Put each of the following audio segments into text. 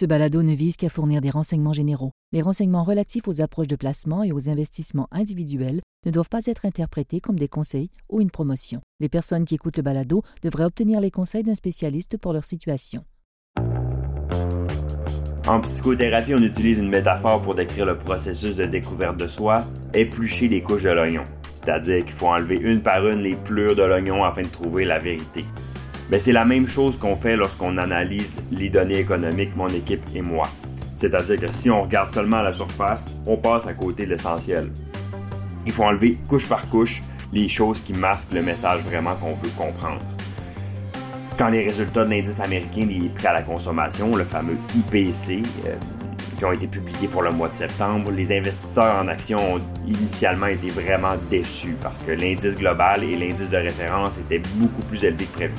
Ce balado ne vise qu'à fournir des renseignements généraux. Les renseignements relatifs aux approches de placement et aux investissements individuels ne doivent pas être interprétés comme des conseils ou une promotion. Les personnes qui écoutent le balado devraient obtenir les conseils d'un spécialiste pour leur situation. En psychothérapie, on utilise une métaphore pour décrire le processus de découverte de soi, éplucher les couches de l'oignon. C'est-à-dire qu'il faut enlever une par une les plures de l'oignon afin de trouver la vérité. Ben, c'est la même chose qu'on fait lorsqu'on analyse les données économiques, mon équipe et moi. C'est-à-dire que si on regarde seulement la surface, on passe à côté de l'essentiel. Il faut enlever couche par couche les choses qui masquent le message vraiment qu'on veut comprendre. Quand les résultats de l'indice américain des prix à la consommation, le fameux IPC, euh, qui ont été publiés pour le mois de septembre, les investisseurs en actions ont initialement été vraiment déçus parce que l'indice global et l'indice de référence étaient beaucoup plus élevés que prévu.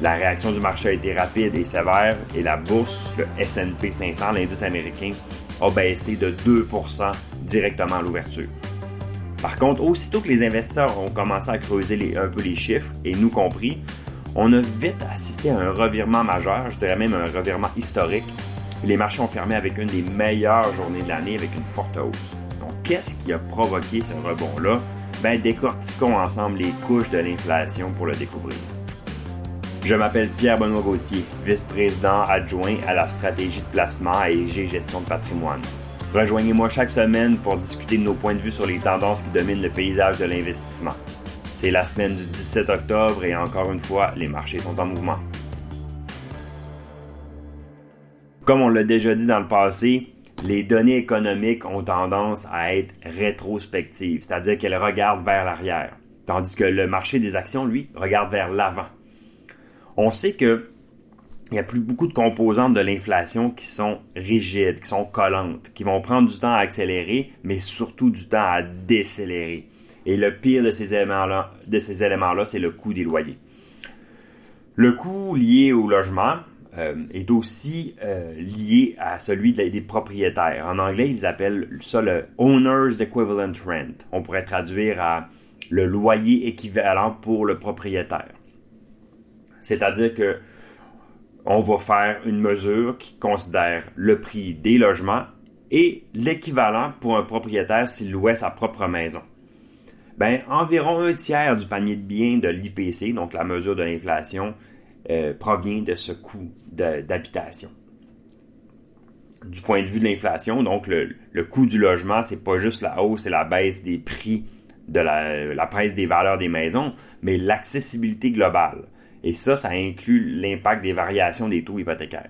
La réaction du marché a été rapide et sévère et la bourse, le S&P 500, l'indice américain, a baissé de 2% directement à l'ouverture. Par contre, aussitôt que les investisseurs ont commencé à creuser un peu les chiffres, et nous compris, on a vite assisté à un revirement majeur, je dirais même un revirement historique. Les marchés ont fermé avec une des meilleures journées de l'année avec une forte hausse. Donc, qu'est-ce qui a provoqué ce rebond-là? Ben, décortiquons ensemble les couches de l'inflation pour le découvrir. Je m'appelle Pierre-Benoît Gauthier, vice-président adjoint à la stratégie de placement EG Gestion de patrimoine. Rejoignez-moi chaque semaine pour discuter de nos points de vue sur les tendances qui dominent le paysage de l'investissement. C'est la semaine du 17 octobre et encore une fois, les marchés sont en mouvement. Comme on l'a déjà dit dans le passé, les données économiques ont tendance à être rétrospectives, c'est-à-dire qu'elles regardent vers l'arrière, tandis que le marché des actions, lui, regarde vers l'avant on sait que il y a plus beaucoup de composantes de l'inflation qui sont rigides, qui sont collantes, qui vont prendre du temps à accélérer, mais surtout du temps à décélérer. Et le pire de ces éléments-là, de ces éléments-là, c'est le coût des loyers. Le coût lié au logement euh, est aussi euh, lié à celui des propriétaires. En anglais, ils appellent ça le owner's equivalent rent. On pourrait traduire à le loyer équivalent pour le propriétaire. C'est-à-dire que on va faire une mesure qui considère le prix des logements et l'équivalent pour un propriétaire s'il louait sa propre maison. Ben, environ un tiers du panier de biens de l'IPC, donc la mesure de l'inflation, euh, provient de ce coût d'habitation. Du point de vue de l'inflation, donc le, coût du logement, c'est pas juste la hausse et la baisse des prix de la, la baisse des valeurs des maisons, mais l'accessibilité globale. Et ça, ça inclut l'impact des variations des taux hypothécaires.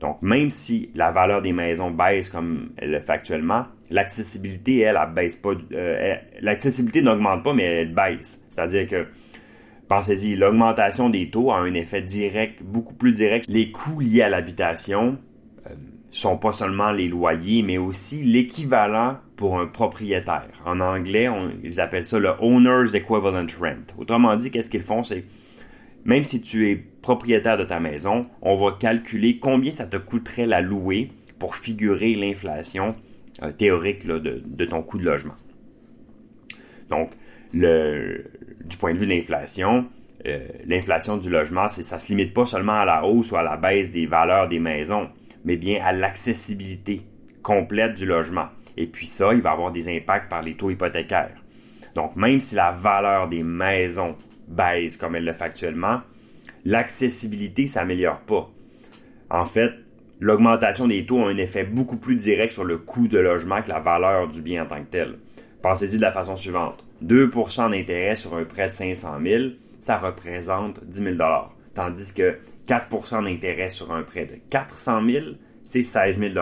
Donc, même si la valeur des maisons baisse comme elle le fait actuellement, l'accessibilité, elle, baisse pas. Euh, l'accessibilité n'augmente pas, mais elle baisse. C'est-à-dire que, pensez-y, l'augmentation des taux a un effet direct, beaucoup plus direct. Les coûts liés à l'habitation euh, sont pas seulement les loyers, mais aussi l'équivalent pour un propriétaire. En anglais, ils appellent ça le owner's equivalent rent. Autrement dit, qu'est-ce qu'ils font, c'est même si tu es propriétaire de ta maison, on va calculer combien ça te coûterait la louer pour figurer l'inflation euh, théorique de, ton coût de logement. Donc, du point de vue de l'inflation, euh, l'inflation du logement, ça se limite pas seulement à la hausse ou à la baisse des valeurs des maisons, mais bien à l'accessibilité complète du logement. Et puis ça, il va avoir des impacts par les taux hypothécaires. Donc, même si la valeur des maisons baisse comme elle le fait actuellement, l'accessibilité s'améliore pas. En fait, l'augmentation des taux a un effet beaucoup plus direct sur le coût de logement que la valeur du bien en tant que tel. Pensez-y de la façon suivante. 2% d'intérêt sur un prêt de 500 000, ça représente 10 000 Tandis que 4% d'intérêt sur un prêt de 400 000, c'est 16 000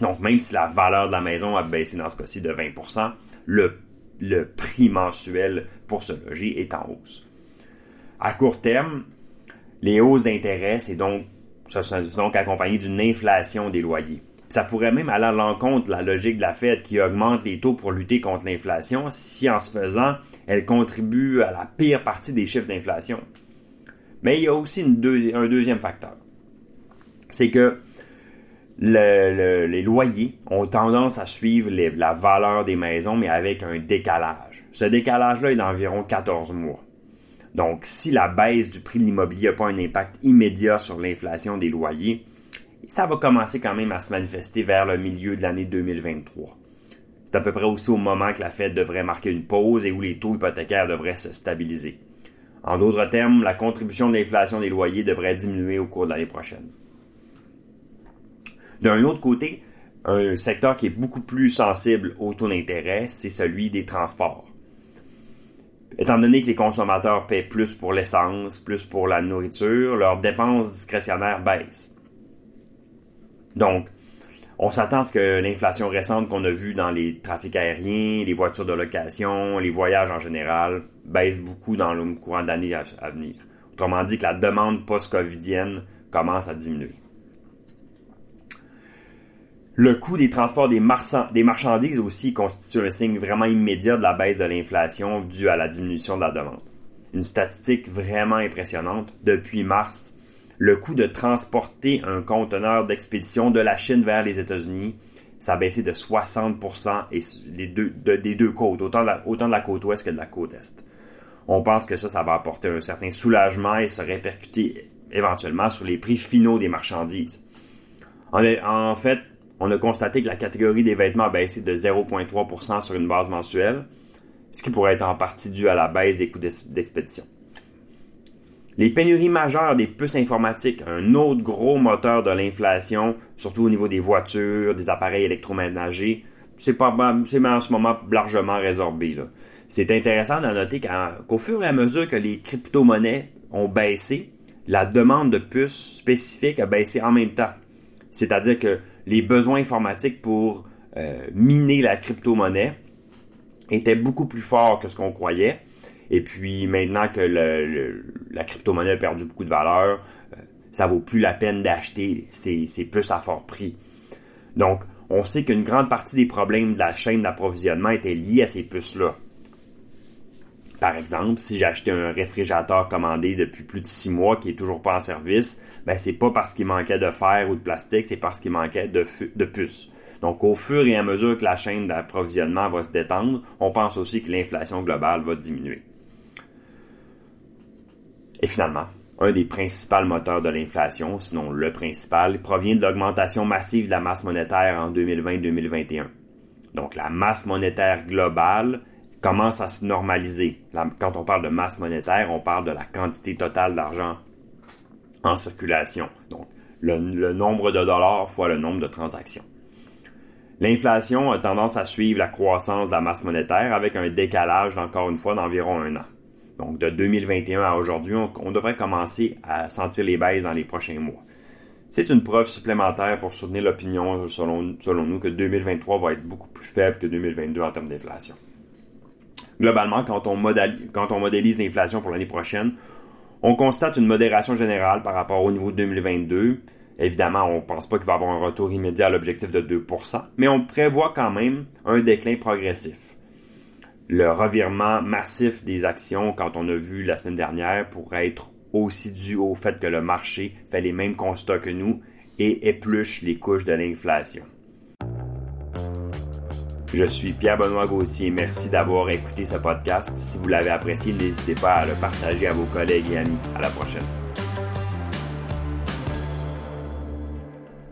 Donc, même si la valeur de la maison a baissé dans ce cas-ci de 20%, le le prix mensuel pour se loger est en hausse. À court terme, les hausses d'intérêt, c'est donc, donc d'une inflation des loyers. Ça pourrait même aller à l'encontre de la logique de la Fed qui augmente les taux pour lutter contre l'inflation si en se faisant, elle contribue à la pire partie des chiffres d'inflation. Mais il y a aussi un deuxième facteur. C'est que les loyers ont tendance à suivre la valeur des maisons, mais avec un décalage. Ce décalage-là est d'environ 14 mois. Donc, si la baisse du prix de l'immobilier n'a pas un impact immédiat sur l'inflation des loyers, ça va commencer quand même à se manifester vers le milieu de l'année 2023. C'est à peu près aussi au moment que la Fed devrait marquer une pause et où les taux hypothécaires devraient se stabiliser. En d'autres termes, la contribution de l'inflation des loyers devrait diminuer au cours de l'année prochaine. D'un autre côté, un secteur qui est beaucoup plus sensible au taux d'intérêt, c'est celui des transports. Étant donné que les consommateurs paient plus pour l'essence, plus pour la nourriture, leurs dépenses discrétionnaires baissent. Donc, on s'attend à ce que l'inflation récente qu'on a vue dans les trafics aériens, les voitures de location, les voyages en général, baisse beaucoup dans le courant à, à venir. Autrement dit que la demande post-covidienne commence à diminuer. Le coût des transports des, marchandises aussi constitue un signe vraiment immédiat de la baisse de l'inflation due à la diminution de la demande. Une statistique vraiment impressionnante. Depuis mars, le coût de transporter un conteneur d'expédition de la Chine vers les États-Unis, ça a baissé de 60% et les deux, des deux côtes, autant de, la, côte ouest que de la côte est. On pense que ça, ça va apporter un certain soulagement et se répercuter éventuellement sur les prix finaux des marchandises. En fait, on a constaté que la catégorie des vêtements a baissé de 0,3% sur une base mensuelle, ce qui pourrait être en partie dû à la baisse des coûts d'expédition. Les pénuries majeures des puces informatiques, un autre gros moteur de l'inflation, surtout au niveau des voitures, des appareils électroménagers, c'est en ce moment largement résorbé. C'est intéressant de noter qu'au fur et à mesure que les crypto-monnaies ont baissé, la demande de puces spécifiques a baissé en même temps. C'est-à-dire que les besoins informatiques pour euh, miner la crypto-monnaie étaient beaucoup plus forts que ce qu'on croyait. Et puis maintenant que la crypto-monnaie a perdu beaucoup de valeur, euh, ça vaut plus la peine d'acheter ces, puces à fort prix. Donc, on sait qu'une grande partie des problèmes de la chaîne d'approvisionnement étaient liés à ces puces-là. Par exemple, si j'ai acheté un réfrigérateur commandé depuis plus de six mois qui est toujours pas en service, ben c'est pas parce qu'il manquait de fer ou de plastique, c'est parce qu'il manquait de, de puces. Donc, au fur et à mesure que la chaîne d'approvisionnement va se détendre, on pense aussi que l'inflation globale va diminuer. Et finalement, un des principaux moteurs de l'inflation, sinon le principal, provient de l'augmentation massive de la masse monétaire en 2020-2021. Donc, la masse monétaire globale commence à se normaliser. Quand on parle de masse monétaire, on parle de la quantité totale d'argent en circulation. Donc, le, nombre de dollars fois le nombre de transactions. L'inflation a tendance à suivre la croissance de la masse monétaire avec un décalage, encore une fois, d'environ un an. Donc, de 2021 à aujourd'hui, on, devrait commencer à sentir les baisses dans les prochains mois. C'est une preuve supplémentaire pour soutenir l'opinion, selon, selon nous, que 2023 va être beaucoup plus faible que 2022 en termes d'inflation globalement, quand on, modélise l'inflation pour l'année prochaine, on constate une modération générale par rapport au niveau de 2022. Évidemment, on ne pense pas qu'il va y avoir un retour immédiat à l'objectif de 2%, mais on prévoit quand même un déclin progressif. Le revirement massif des actions, quand on a vu la semaine dernière, pourrait être aussi dû au fait que le marché fait les mêmes constats que nous et épluche les couches de l'inflation. Je suis Pierre-Benoît Gauthier. Merci d'avoir écouté ce podcast. Si vous l'avez apprécié, n'hésitez pas à le partager à vos collègues et amis. À la prochaine.